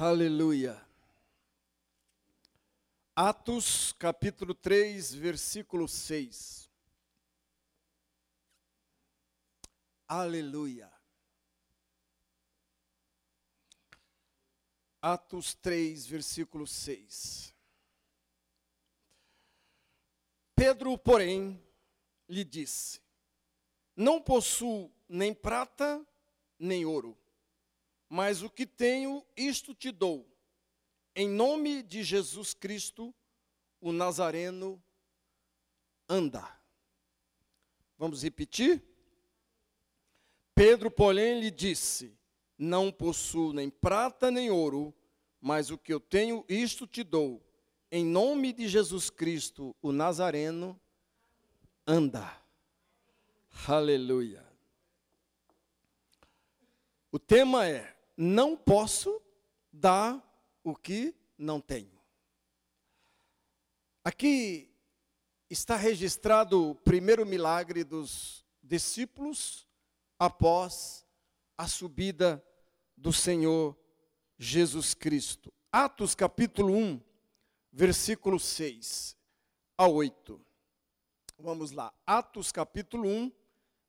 Aleluia. Atos capítulo 3, versículo 6. Aleluia. Atos 3, versículo 6. Pedro, porém, lhe disse: Não possuo nem prata, nem ouro, mas o que tenho, isto te dou. Em nome de Jesus Cristo, o Nazareno, anda. Vamos repetir? Pedro, porém, lhe disse: Não possuo nem prata nem ouro, mas o que eu tenho, isto te dou. Em nome de Jesus Cristo, o Nazareno, anda. Aleluia. O tema é: Não posso dar o que não tenho. Aqui está registrado o primeiro milagre dos discípulos após a subida do Senhor Jesus Cristo. Atos capítulo 1, versículo 6 a 8. Vamos lá. Atos capítulo 1,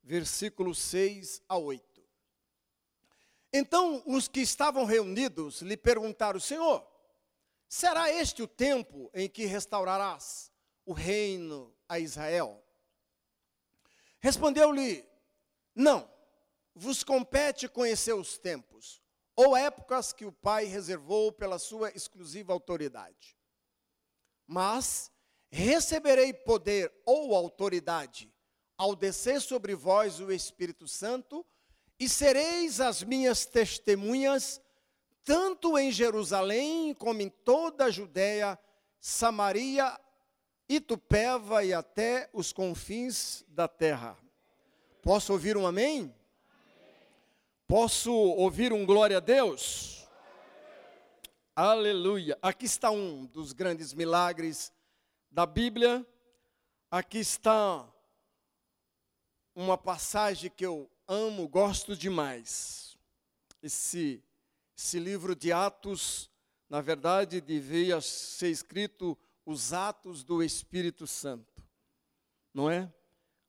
versículo 6 a 8. Então os que estavam reunidos lhe perguntaram: Senhor, será este o tempo em que restaurarás o reino a Israel? Respondeu-lhe: Não, vos compete conhecer os tempos ou épocas que o Pai reservou pela sua exclusiva autoridade. Mas receberei poder ou autoridade ao descer sobre vós o Espírito Santo e sereis as minhas testemunhas, tanto em Jerusalém como em toda a Judéia, Samaria, Itupeva e até os confins da terra. Posso ouvir um amém? Posso ouvir um glória a Deus? Aleluia. Aqui está um dos grandes milagres da Bíblia. Aqui está uma passagem que eu amo, gosto demais. Esse, esse livro de Atos, na verdade, devia ser escrito os Atos do Espírito Santo, não é?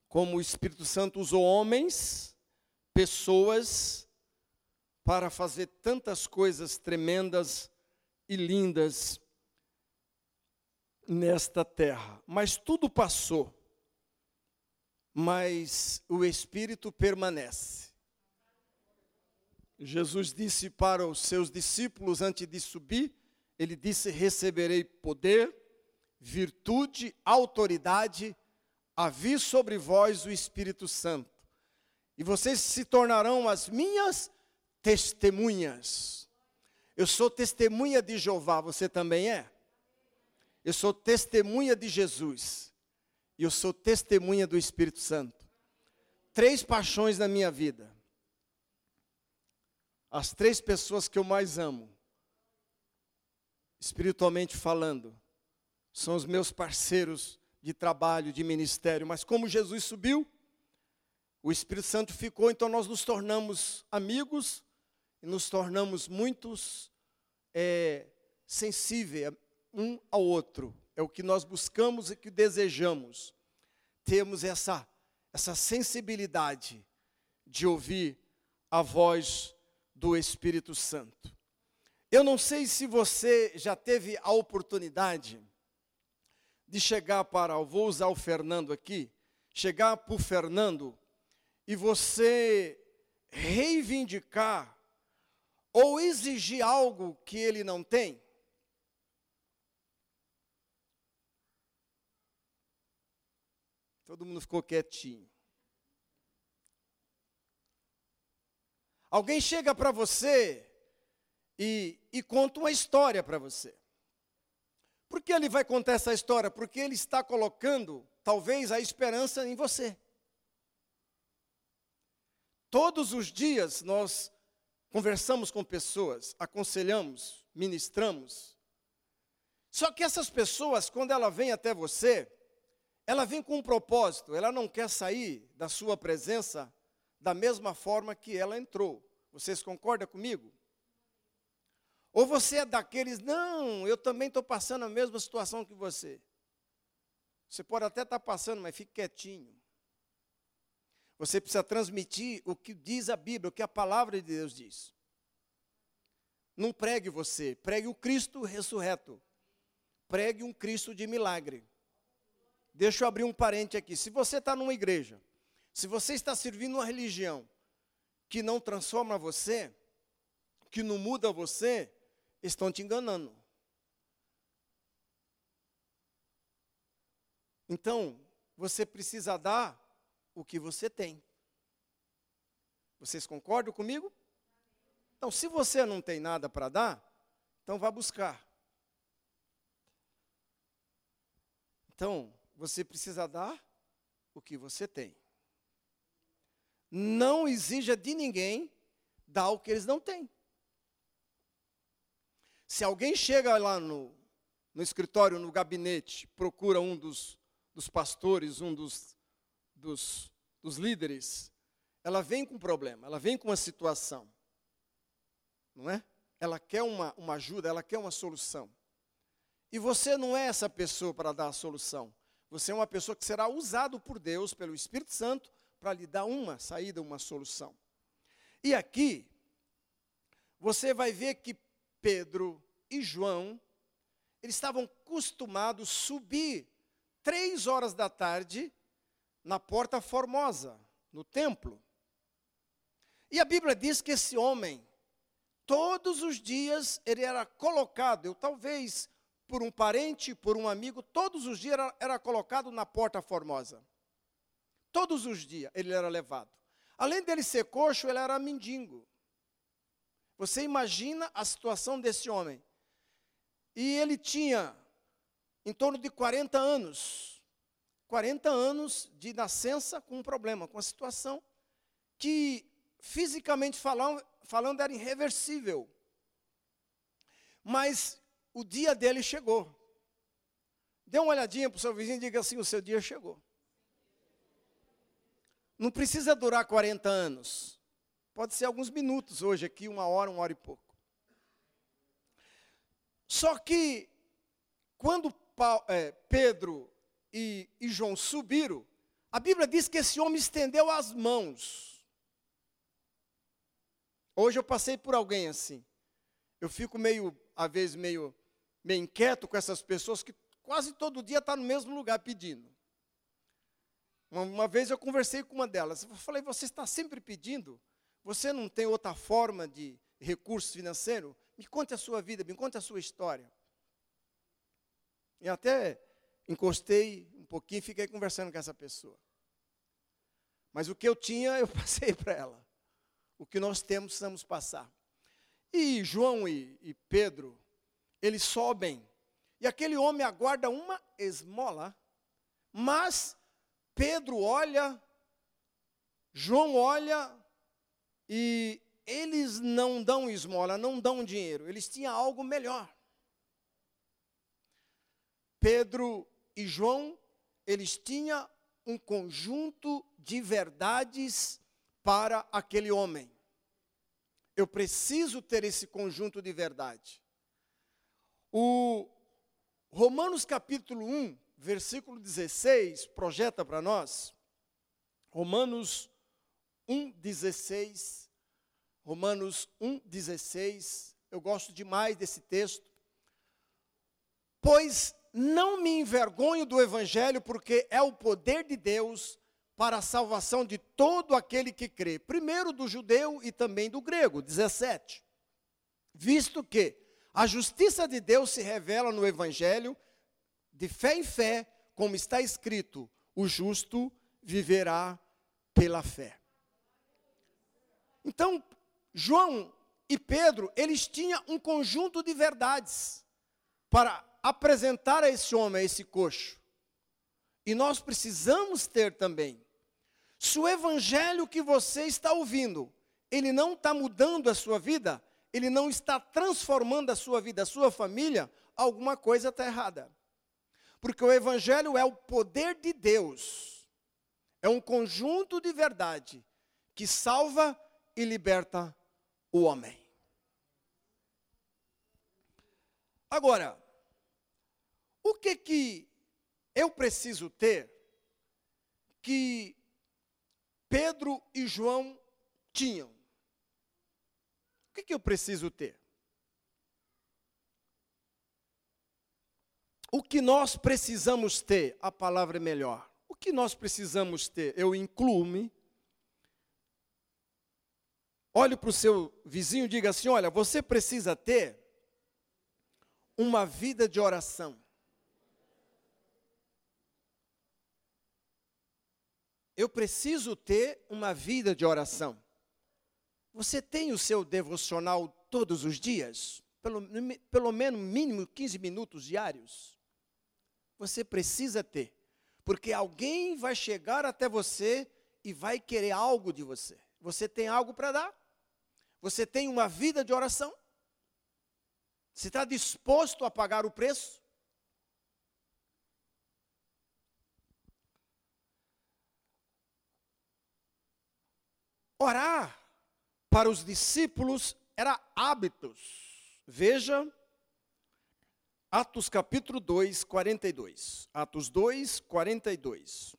Como o Espírito Santo usou homens, pessoas, para fazer tantas coisas tremendas e lindas nesta terra. Mas tudo passou mas o Espírito permanece. Jesus disse para os seus discípulos antes de subir, ele disse: Receberei poder, virtude, autoridade, a vir sobre vós o Espírito Santo, e vocês se tornarão as minhas testemunhas. Eu sou testemunha de Jeová, você também é? Eu sou testemunha de Jesus e eu sou testemunha do Espírito Santo. Três paixões na minha vida. As três pessoas que eu mais amo, espiritualmente falando, são os meus parceiros de trabalho, de ministério. Mas como Jesus subiu, o Espírito Santo ficou, então nós nos tornamos amigos e nos tornamos muitos é, sensíveis um ao outro. É o que nós buscamos e que desejamos. Temos essa, essa sensibilidade de ouvir a voz do Espírito Santo. Eu não sei se você já teve a oportunidade de chegar para, vou usar o Fernando aqui, chegar para o Fernando e você reivindicar ou exigir algo que ele não tem. Todo mundo ficou quietinho. Alguém chega para você e, e conta uma história para você. Por que ele vai contar essa história? Porque ele está colocando, talvez, a esperança em você. Todos os dias nós conversamos com pessoas, aconselhamos, ministramos. Só que essas pessoas, quando ela vem até você, ela vem com um propósito, ela não quer sair da sua presença da mesma forma que ela entrou. Vocês concordam comigo? Ou você é daqueles, não, eu também estou passando a mesma situação que você. Você pode até estar tá passando, mas fique quietinho. Você precisa transmitir o que diz a Bíblia, o que a palavra de Deus diz. Não pregue você, pregue o Cristo ressurreto. Pregue um Cristo de milagre. Deixa eu abrir um parente aqui. Se você está numa igreja, se você está servindo uma religião que não transforma você, que não muda você, estão te enganando. Então, você precisa dar o que você tem. Vocês concordam comigo? Então, se você não tem nada para dar, então vá buscar. Então, você precisa dar o que você tem. Não exija de ninguém dar o que eles não têm. Se alguém chega lá no, no escritório, no gabinete, procura um dos, dos pastores, um dos, dos, dos líderes, ela vem com um problema, ela vem com uma situação. Não é? Ela quer uma, uma ajuda, ela quer uma solução. E você não é essa pessoa para dar a solução. Você é uma pessoa que será usado por Deus, pelo Espírito Santo, para lhe dar uma saída, uma solução. E aqui, você vai ver que Pedro e João, eles estavam acostumados a subir três horas da tarde na Porta Formosa, no templo. E a Bíblia diz que esse homem, todos os dias, ele era colocado, eu talvez por um parente, por um amigo, todos os dias era, era colocado na Porta Formosa. Todos os dias ele era levado. Além dele ser coxo, ele era mendigo. Você imagina a situação desse homem. E ele tinha em torno de 40 anos. 40 anos de nascença com um problema, com uma situação que, fisicamente falando, falando era irreversível. Mas o dia dele chegou. Dê uma olhadinha para o seu vizinho e diga assim: o seu dia chegou. Não precisa durar 40 anos. Pode ser alguns minutos hoje aqui, uma hora, uma hora e pouco. Só que, quando é, Pedro e, e João subiram, a Bíblia diz que esse homem estendeu as mãos. Hoje eu passei por alguém assim. Eu fico meio, às vezes, meio, meio inquieto com essas pessoas que quase todo dia estão tá no mesmo lugar pedindo. Uma, uma, vez eu conversei com uma delas. Eu falei, você está sempre pedindo? Você não tem outra forma de recurso financeiro? Me conte a sua vida, me conte a sua história. E até encostei um pouquinho e fiquei conversando com essa pessoa. Mas o que eu tinha, eu passei para ela. O que nós temos, precisamos passar. E João e, e Pedro, eles sobem. E aquele homem aguarda uma esmola, mas Pedro olha, João olha, e eles não dão esmola, não dão dinheiro, eles tinham algo melhor. Pedro e João, eles tinham um conjunto de verdades para aquele homem. Eu preciso ter esse conjunto de verdade. O Romanos capítulo 1, versículo 16, projeta para nós. Romanos 1,16. Romanos 1,16. Eu gosto demais desse texto. Pois não me envergonho do Evangelho, porque é o poder de Deus para a salvação de todo aquele que crê. Primeiro do judeu e também do grego. 17. Visto que a justiça de Deus se revela no Evangelho, de fé em fé, como está escrito: o justo viverá pela fé. Então, João e Pedro, eles tinham um conjunto de verdades para apresentar a esse homem, a esse coxo. E nós precisamos ter também. Se o evangelho que você está ouvindo, ele não está mudando a sua vida, ele não está transformando a sua vida, a sua família, alguma coisa está errada. Porque o evangelho é o poder de Deus. É um conjunto de verdade que salva e liberta o homem. Agora, o que que eu preciso ter que Pedro e João tinham? O que que eu preciso ter? O que nós precisamos ter, a palavra é melhor. O que nós precisamos ter? Eu incluo-me. Olhe para o seu vizinho e diga assim: olha, você precisa ter uma vida de oração. Eu preciso ter uma vida de oração. Você tem o seu devocional todos os dias? Pelo, pelo menos mínimo 15 minutos diários? Você precisa ter. Porque alguém vai chegar até você e vai querer algo de você. Você tem algo para dar? Você tem uma vida de oração? Você está disposto a pagar o preço? Orar para os discípulos era hábitos. Veja Atos capítulo 2, 42. Atos 2, 42.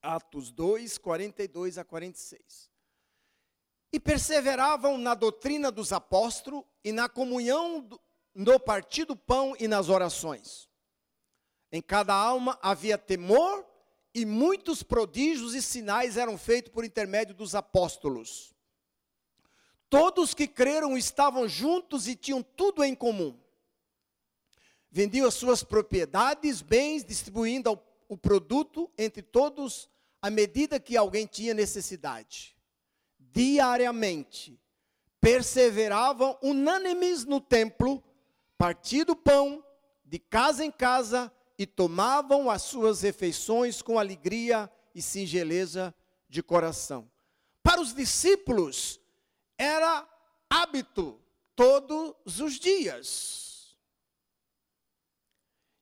Atos 2, 42 a 46. E perseveravam na doutrina dos apóstolos e na comunhão no partir do pão e nas orações. Em cada alma havia temor e muitos prodígios e sinais eram feitos por intermédio dos apóstolos. Todos que creram estavam juntos e tinham tudo em comum. Vendiam as suas propriedades, bens, distribuindo o produto entre todos à medida que alguém tinha necessidade diariamente, perseveravam unânimes no templo, partindo pão de casa em casa e tomavam as suas refeições com alegria e singeleza de coração. Para os discípulos, era hábito todos os dias.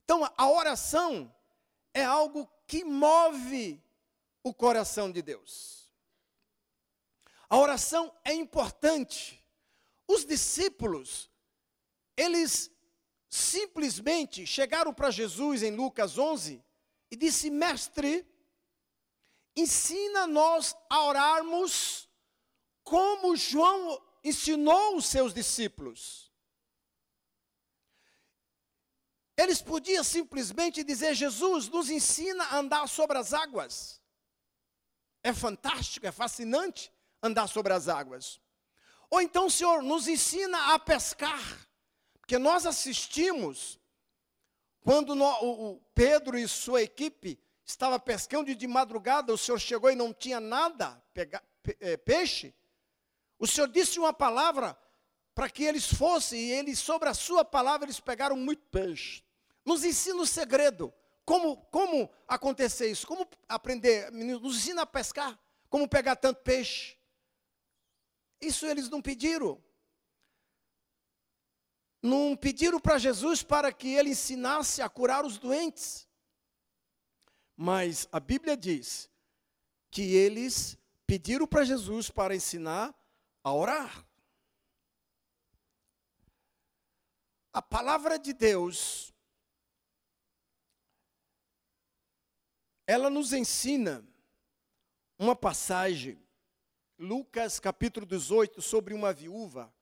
Então, a oração é algo que move o coração de Deus. A oração é importante. Os discípulos, eles simplesmente chegaram para Jesus em Lucas 11 e disse: Mestre, ensina nós a orarmos como João ensinou os seus discípulos. Eles podiam simplesmente dizer: Jesus, nos ensina a andar sobre as águas. É fantástico, é fascinante andar sobre as águas. Ou então, Senhor, nos ensina a pescar, porque nós assistimos quando o, o Pedro e sua equipe estava pescando de madrugada, o Senhor chegou e não tinha nada, pega, pe, é, peixe. O Senhor disse uma palavra para que eles fossem, e eles, sobre a sua palavra, eles pegaram muito peixe. Nos ensina o segredo, como, como acontecer isso, como aprender, nos ensina a pescar, como pegar tanto peixe. Isso eles não pediram. Não pediram para Jesus para que ele ensinasse a curar os doentes. Mas a Bíblia diz que eles pediram para Jesus para ensinar a orar. A palavra de Deus, ela nos ensina uma passagem Lucas capítulo 18, sobre uma viúva.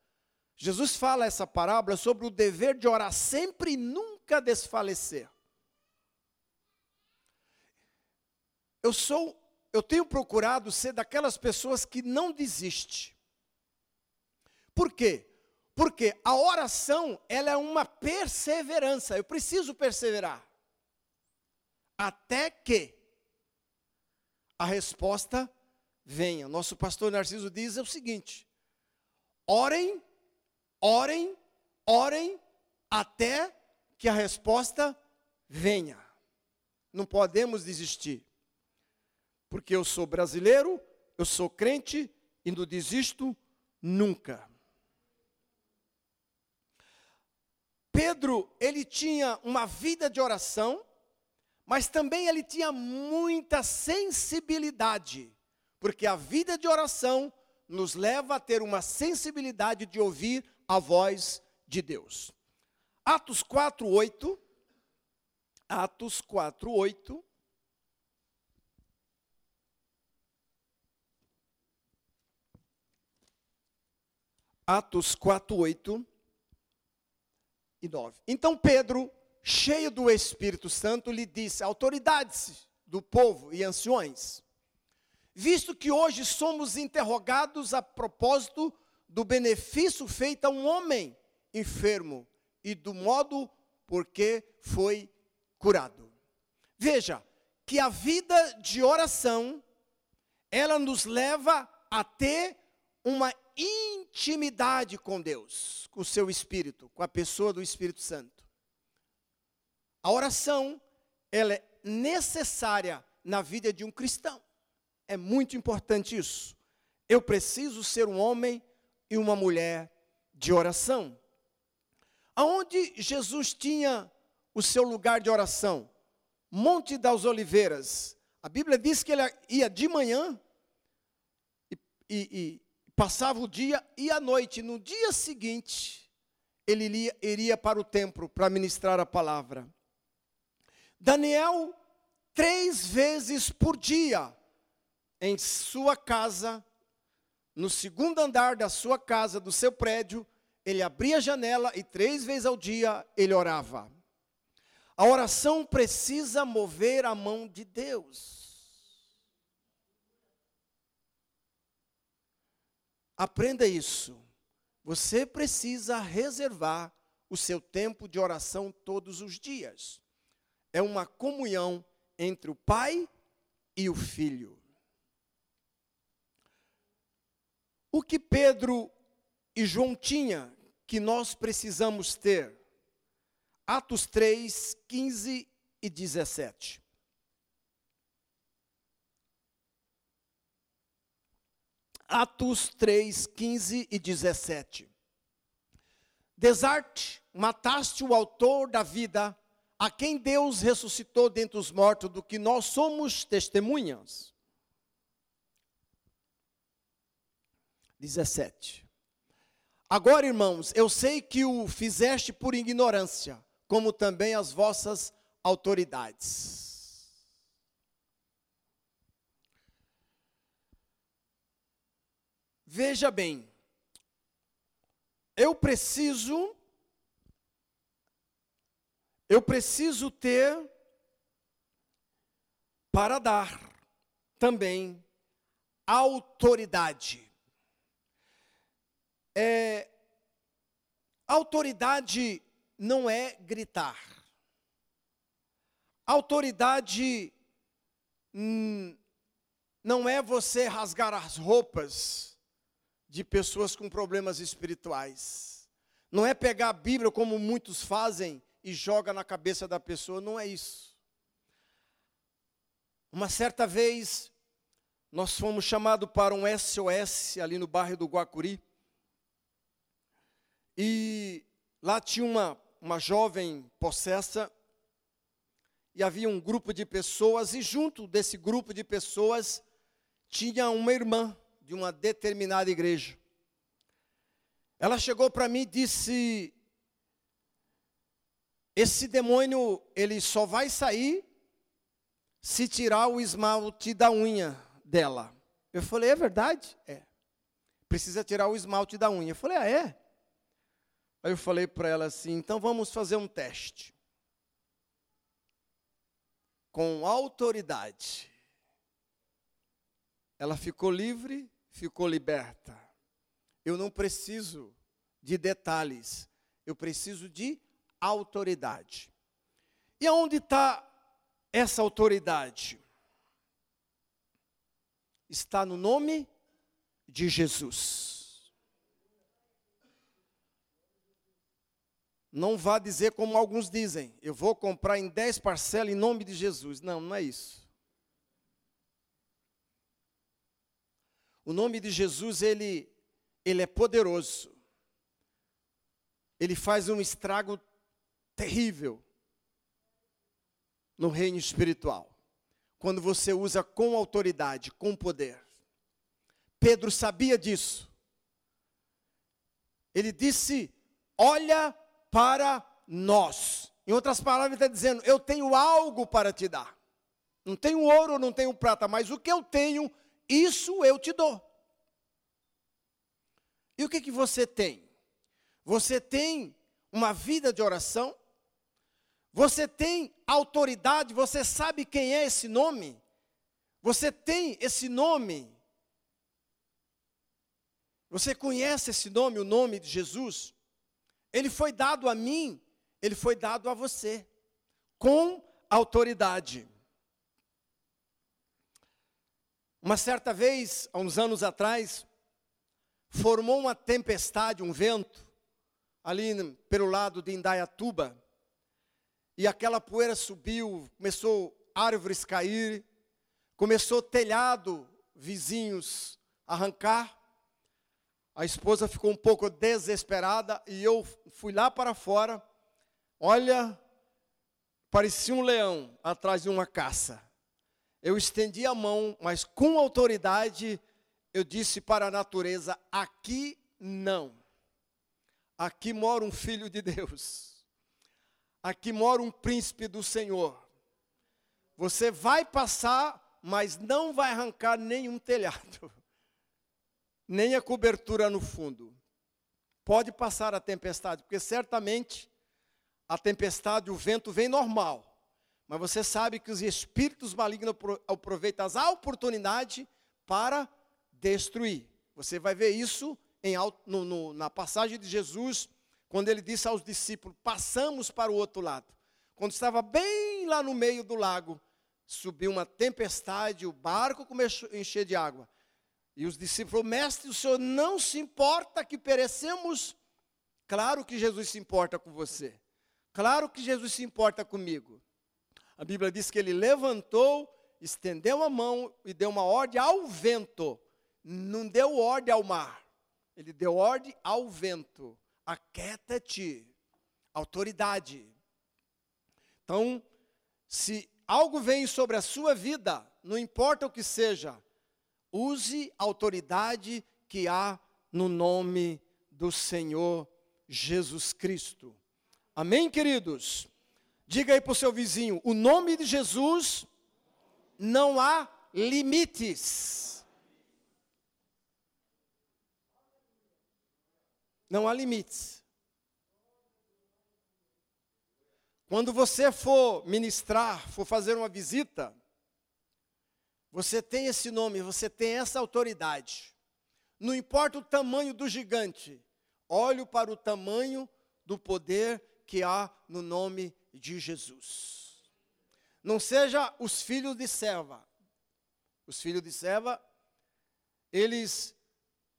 Jesus fala essa parábola sobre o dever de orar sempre e nunca desfalecer. Eu sou, eu tenho procurado ser daquelas pessoas que não desiste. Por quê? Porque a oração, ela é uma perseverança. Eu preciso perseverar. Até que a resposta venha. Nosso pastor Narciso diz é o seguinte: orem, orem, orem até que a resposta venha. Não podemos desistir. Porque eu sou brasileiro, eu sou crente e não desisto nunca. Pedro, ele tinha uma vida de oração, mas também ele tinha muita sensibilidade porque a vida de oração nos leva a ter uma sensibilidade de ouvir a voz de Deus. Atos 4, 8. Atos 4, 8. Atos 4, 8 e 9. Então Pedro, cheio do Espírito Santo, lhe disse: autoridades do povo e anciões, visto que hoje somos interrogados a propósito do benefício feito a um homem enfermo e do modo por que foi curado. Veja que a vida de oração ela nos leva a ter uma intimidade com Deus, com o seu espírito, com a pessoa do Espírito Santo. A oração, ela é necessária na vida de um cristão. É muito importante isso. Eu preciso ser um homem e uma mulher de oração. Aonde Jesus tinha o seu lugar de oração? Monte das Oliveiras. A Bíblia diz que ele ia de manhã e, e, passava o dia e a noite. No dia seguinte, ele iria, para o templo para ministrar a palavra. Daniel, três vezes por dia, em sua casa, no segundo andar da sua casa, do seu prédio, ele abria a janela e três vezes ao dia ele orava. A oração precisa mover a mão de Deus. Aprenda isso. Você precisa reservar o seu tempo de oração todos os dias. É uma comunhão entre o Pai e o Filho. O que Pedro e João tinha que nós precisamos ter. Atos 3, 15 e 17. Atos 3, 15 e 17. Desarte, mataste o autor da vida, a quem Deus ressuscitou dentre os mortos, do que nós somos testemunhas. 17. Agora, irmãos, eu sei que o fizeste por ignorância, como também as vossas autoridades. Veja bem, eu preciso, eu preciso ter para dar também autoridade. É, autoridade não é gritar. Autoridade hum, não é você rasgar as roupas de pessoas com problemas espirituais. Não é pegar a Bíblia como muitos fazem e joga na cabeça da pessoa, não é isso. Uma certa vez nós fomos chamados para um SOS ali no bairro do Guacuri. E lá tinha uma, uma jovem possessa, e havia um grupo de pessoas, e junto desse grupo de pessoas tinha uma irmã de uma determinada igreja. Ela chegou para mim e disse: Esse demônio, ele só vai sair se tirar o esmalte da unha dela. Eu falei: É verdade? É. Precisa tirar o esmalte da unha. Eu falei: Ah, é? Aí eu falei para ela assim: então vamos fazer um teste. Com autoridade. Ela ficou livre, ficou liberta. Eu não preciso de detalhes, eu preciso de autoridade. E aonde está essa autoridade? Está no nome de Jesus. Não vá dizer como alguns dizem, eu vou comprar em 10 parcelas em nome de Jesus. Não, não é isso. O nome de Jesus, ele, ele é poderoso. Ele faz um estrago terrível no reino espiritual. Quando você usa com autoridade, com poder. Pedro sabia disso. Ele disse: Olha para nós. Em outras palavras, ele está dizendo: Eu tenho algo para te dar. Não tenho ouro, não tenho prata, mas o que eu tenho, isso eu te dou. E o que, que você tem? Você tem uma vida de oração? Você tem autoridade? Você sabe quem é esse nome? Você tem esse nome? Você conhece esse nome, o nome de Jesus? Ele foi dado a mim, ele foi dado a você, com autoridade. Uma certa vez, há uns anos atrás, formou uma tempestade, um vento, ali pelo lado de Indaiatuba, e aquela poeira subiu, começou árvores cair, começou telhado, vizinhos arrancar. A esposa ficou um pouco desesperada e eu fui lá para fora. Olha, parecia um leão atrás de uma caça. Eu estendi a mão, mas com autoridade eu disse para a natureza: aqui não. Aqui mora um filho de Deus. Aqui mora um príncipe do Senhor. Você vai passar, mas não vai arrancar nenhum telhado, nem a cobertura no fundo. Pode passar a tempestade, porque certamente a tempestade, o vento vem normal. Mas você sabe que os espíritos malignos aproveitam as oportunidades para destruir. Você vai ver isso em, no, no, na passagem de Jesus, quando ele disse aos discípulos: Passamos para o outro lado. Quando estava bem lá no meio do lago, subiu uma tempestade, o barco começou a encher de água. E os discípulos Mestre, o senhor não se importa que perecemos? Claro que Jesus se importa com você. Claro que Jesus se importa comigo. A Bíblia diz que ele levantou, estendeu a mão e deu uma ordem ao vento. Não deu ordem ao mar. Ele deu ordem ao vento. Aquieta-te. Autoridade. Então, se algo vem sobre a sua vida, não importa o que seja, use a autoridade que há no nome do Senhor Jesus Cristo. Amém, queridos? Diga aí para o seu vizinho: o nome de Jesus não há limites. Não há limites. Quando você for ministrar, for fazer uma visita, você tem esse nome, você tem essa autoridade. Não importa o tamanho do gigante, olhe para o tamanho do poder que há no nome de Jesus. Não seja os filhos de Seva. Os filhos de Seva, eles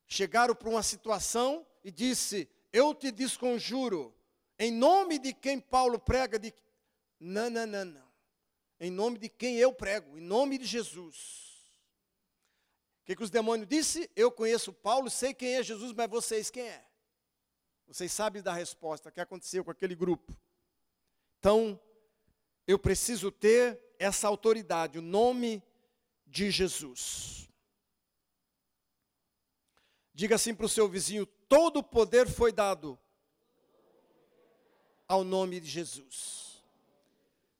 chegaram para uma situação e disse: "Eu te desconjuro em nome de quem Paulo prega de Não, não, não, não. Em nome de quem eu prego, em nome de Jesus. O que, que os demônios disse? Eu conheço Paulo, sei quem é Jesus, mas vocês quem é? Vocês sabem da resposta que aconteceu com aquele grupo. Então, eu preciso ter essa autoridade, o nome de Jesus. Diga assim para o seu vizinho: todo o poder foi dado ao nome de Jesus.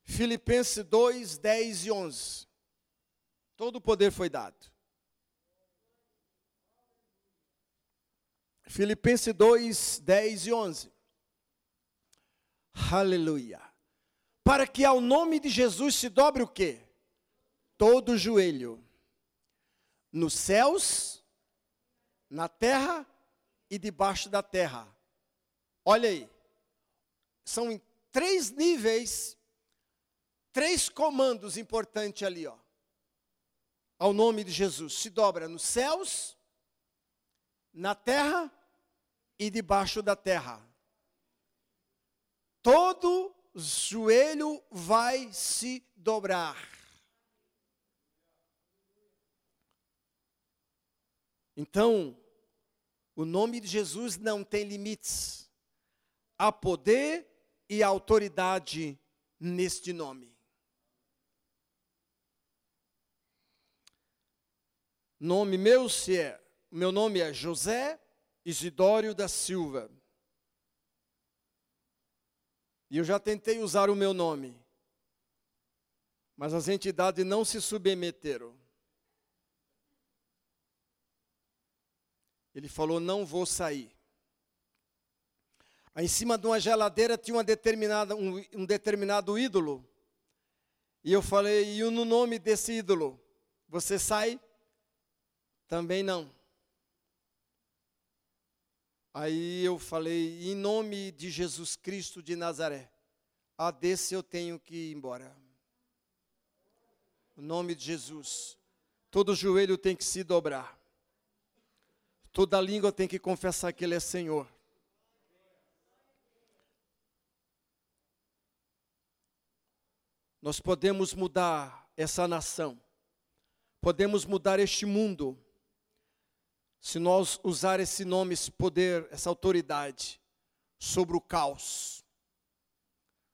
Filipenses 2, 10 e 11. Todo o poder foi dado. Filipenses 2, 10 e 11. Aleluia para que ao nome de Jesus se dobre o quê? Todo o joelho. Nos céus, na terra e debaixo da terra. Olha aí. São em três níveis, três comandos importantes ali, ó. Ao nome de Jesus. Se dobra nos céus, na terra e debaixo da terra. Todo joelho vai se dobrar. Então, o nome de Jesus não tem limites. Há poder e autoridade neste nome. Nome meu se é, meu nome é José Isidório da Silva. E eu já tentei usar o meu nome. Mas as entidades não se submeteram. Ele falou: Não vou sair. Aí em cima de uma geladeira tinha uma determinada, um, um determinado ídolo. E eu falei: E no nome desse ídolo, você sai? Também não. Aí eu falei: Em nome de Jesus Cristo de Nazaré, a desse eu tenho que ir embora. O nome de Jesus. Todo joelho tem que se dobrar. Toda língua tem que confessar que Ele é Senhor. Nós podemos mudar essa nação, podemos mudar este mundo, se nós usar esse nome, esse poder, essa autoridade sobre o caos,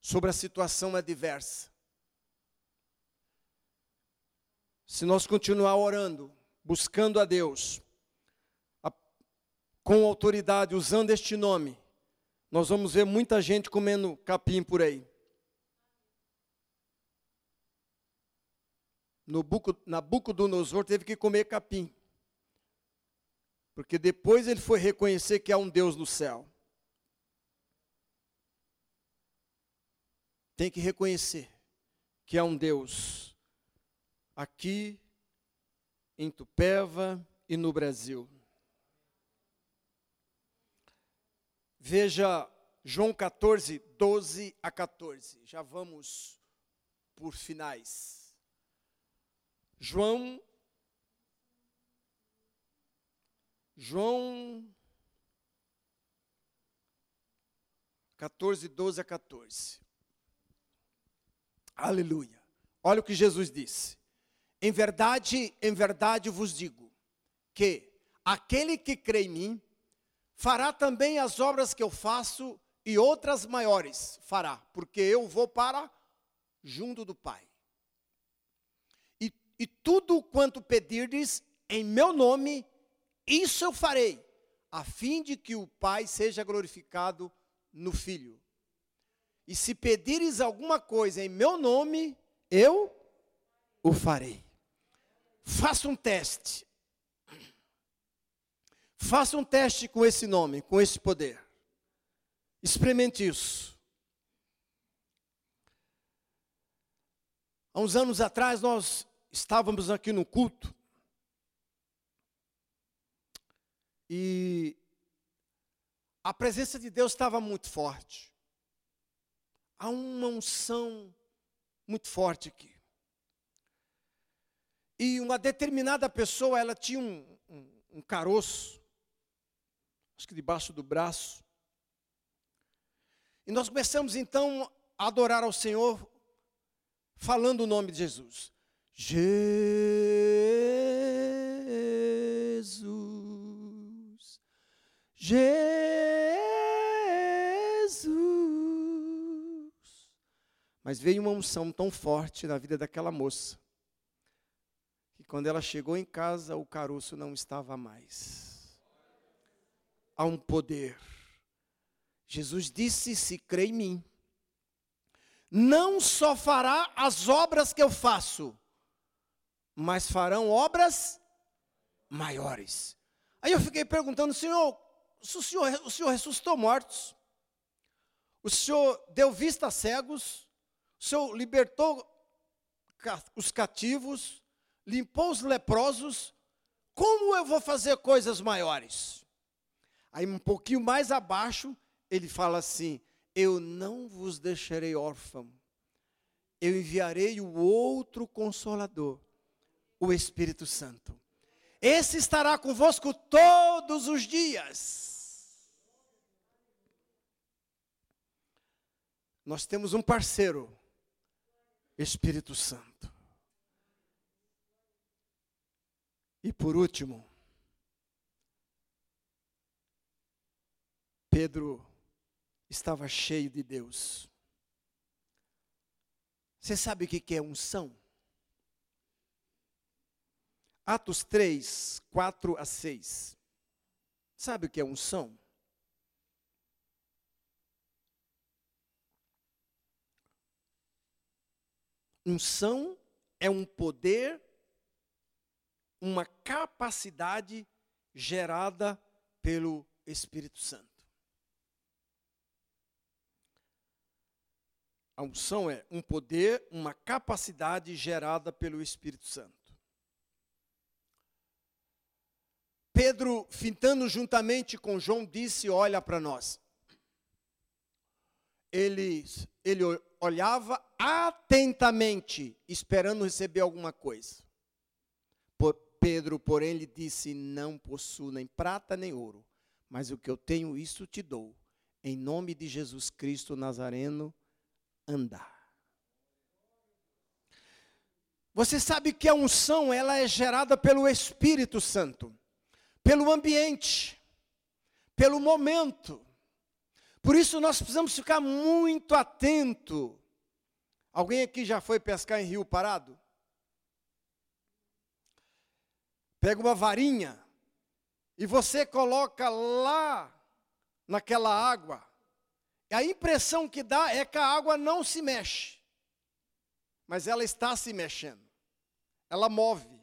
sobre a situação adversa. Se nós continuar orando, buscando a Deus, a, com autoridade, usando este nome, nós vamos ver muita gente comendo capim por aí. no Buco, Nabucodonosor teve que comer capim. Porque depois ele foi reconhecer que há um Deus no céu. Tem que reconhecer que há um Deus aqui em Tupéva e no Brasil. Veja João 14, 12 a 14. Já vamos por finais. João João 14, 12 a 14. Aleluia. Olha o que Jesus disse. Em verdade, em verdade vos digo que aquele que crê em mim fará também as obras que eu faço e outras maiores fará, porque eu vou para junto do Pai. E tudo quanto pedirdes em meu nome, isso eu farei, a fim de que o Pai seja glorificado no Filho. E se pedires alguma coisa em meu nome, eu o farei. Faça um teste. Faça um teste com esse nome, com esse poder. Experimente isso. Há uns anos atrás nós estávamos aqui no culto e a presença de Deus estava muito forte. Há uma unção muito forte aqui. E uma determinada pessoa, ela tinha um, um, um caroço, acho que debaixo do braço. E nós começamos então a adorar ao Senhor, falando o nome de Jesus. Jesus, Jesus. Mas veio uma unção tão forte na vida daquela moça, que quando ela chegou em casa, o caroço não estava mais. Há um poder. Jesus disse: Se crê em mim, não só fará as obras que eu faço, mas farão obras maiores. Aí eu fiquei perguntando, Senhor, o Senhor, o Senhor ressuscitou mortos, o Senhor deu vista a cegos, o Senhor libertou os cativos, limpou os leprosos, como eu vou fazer coisas maiores? Aí um pouquinho mais abaixo, ele fala assim: Eu não vos deixarei órfão, eu enviarei o outro consolador, o Espírito Santo. Esse estará convosco todos os dias. Nós temos um parceiro, Espírito Santo. E por último, Pedro estava cheio de Deus. Você sabe o que é unção? Atos 3, 4 a 6. Sabe o que é unção? Unção é um poder, uma capacidade gerada pelo Espírito Santo. A unção é um poder, uma capacidade gerada pelo Espírito Santo. Pedro, fintando juntamente com João, disse: Olha para nós. Ele, ele olhava atentamente, esperando receber alguma coisa. Pedro, porém, lhe disse: Não possuo nem prata nem ouro, mas o que eu tenho, isso te dou. Em nome de Jesus Cristo Nazareno, andar. Você sabe que a unção ela é gerada pelo Espírito Santo, pelo ambiente, pelo momento. Por isso nós precisamos ficar muito atento. Alguém aqui já foi pescar em rio parado? Pega uma varinha e você coloca lá naquela água a impressão que dá é que a água não se mexe, mas ela está se mexendo, ela move.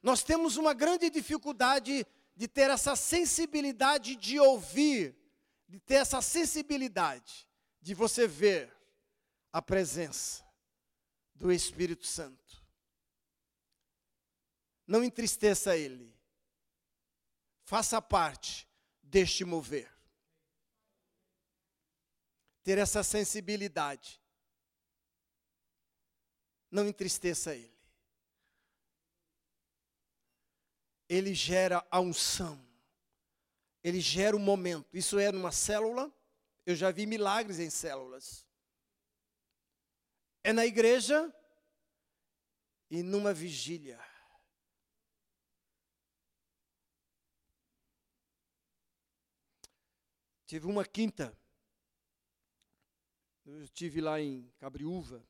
Nós temos uma grande dificuldade de ter essa sensibilidade de ouvir, de ter essa sensibilidade de você ver a presença do Espírito Santo. Não entristeça ele, faça parte deste mover ter essa sensibilidade. Não entristeça ele. Ele gera a unção. Ele gera o momento. Isso é numa célula. Eu já vi milagres em células. É na igreja e numa vigília. Tive uma quinta eu estive lá em Cabriúva,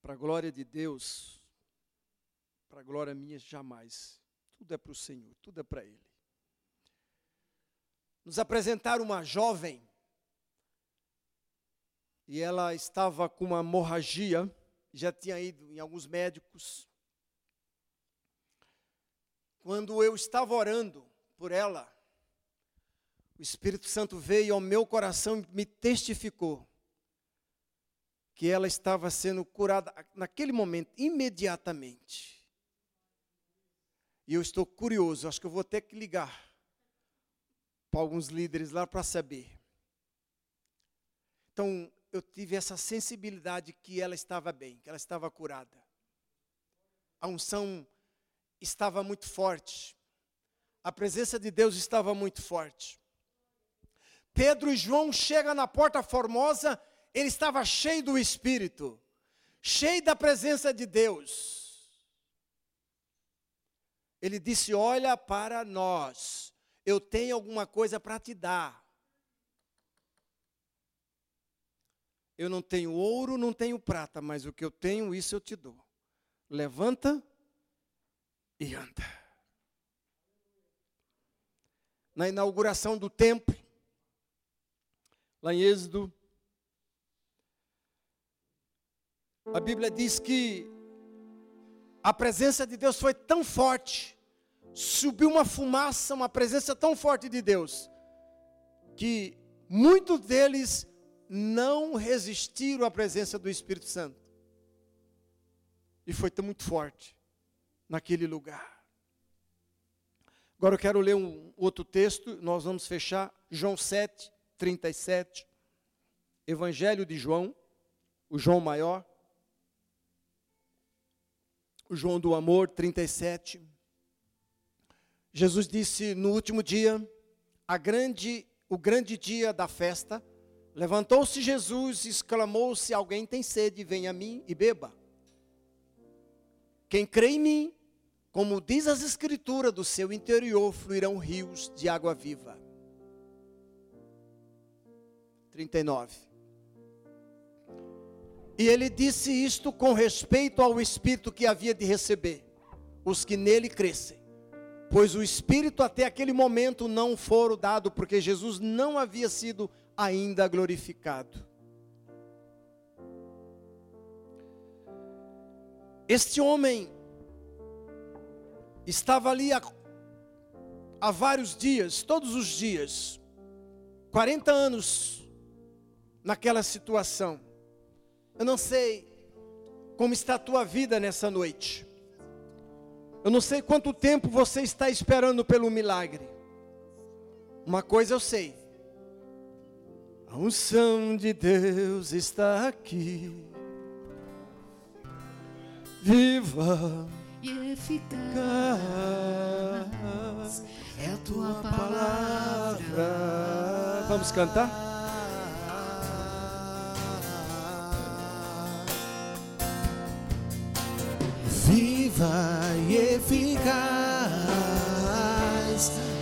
para a glória de Deus, para a glória minha, jamais. Tudo é para o Senhor, tudo é para Ele. Nos apresentaram uma jovem, e ela estava com uma hemorragia, já tinha ido em alguns médicos. Quando eu estava orando por ela, o Espírito Santo veio ao meu coração e me testificou que ela estava sendo curada naquele momento, imediatamente. E eu estou curioso, acho que eu vou ter que ligar para alguns líderes lá para saber. Então, eu tive essa sensibilidade que ela estava bem, que ela estava curada. A unção estava muito forte. A presença de Deus estava muito forte. Pedro e João chegam na porta formosa, ele estava cheio do Espírito, cheio da presença de Deus. Ele disse: Olha para nós, eu tenho alguma coisa para te dar. Eu não tenho ouro, não tenho prata, mas o que eu tenho, isso eu te dou. Levanta e anda. Na inauguração do templo, lá em Êxodo, a Bíblia diz que a presença de Deus foi tão forte, subiu uma fumaça, uma presença tão forte de Deus, que muitos deles não resistiram à presença do Espírito Santo. E foi tão muito forte naquele lugar. Agora eu quero ler um outro texto, nós vamos fechar João 7, 37, Evangelho de João, o João maior, o João do amor, 37. Jesus disse no último dia, grande, o grande dia da festa, levantou-se Jesus e exclamou: Se alguém tem sede, venha a mim e beba. Quem crê em mim, como diz as Escrituras, do seu interior fluirão rios de água viva. 39. E ele disse isto com respeito ao Espírito que havia de receber, os que nele crescem. Pois o Espírito até aquele momento não fora dado, porque Jesus não havia sido ainda glorificado. Este homem estava ali há, há vários dias, todos os dias, 40 anos naquela situação. Eu não sei como está a tua vida nessa noite. Eu não sei quanto tempo você está esperando pelo milagre. Uma coisa eu sei. A unção de Deus está aqui. Viva e eficaz é a tua palavra. Vamos cantar? það ég fíka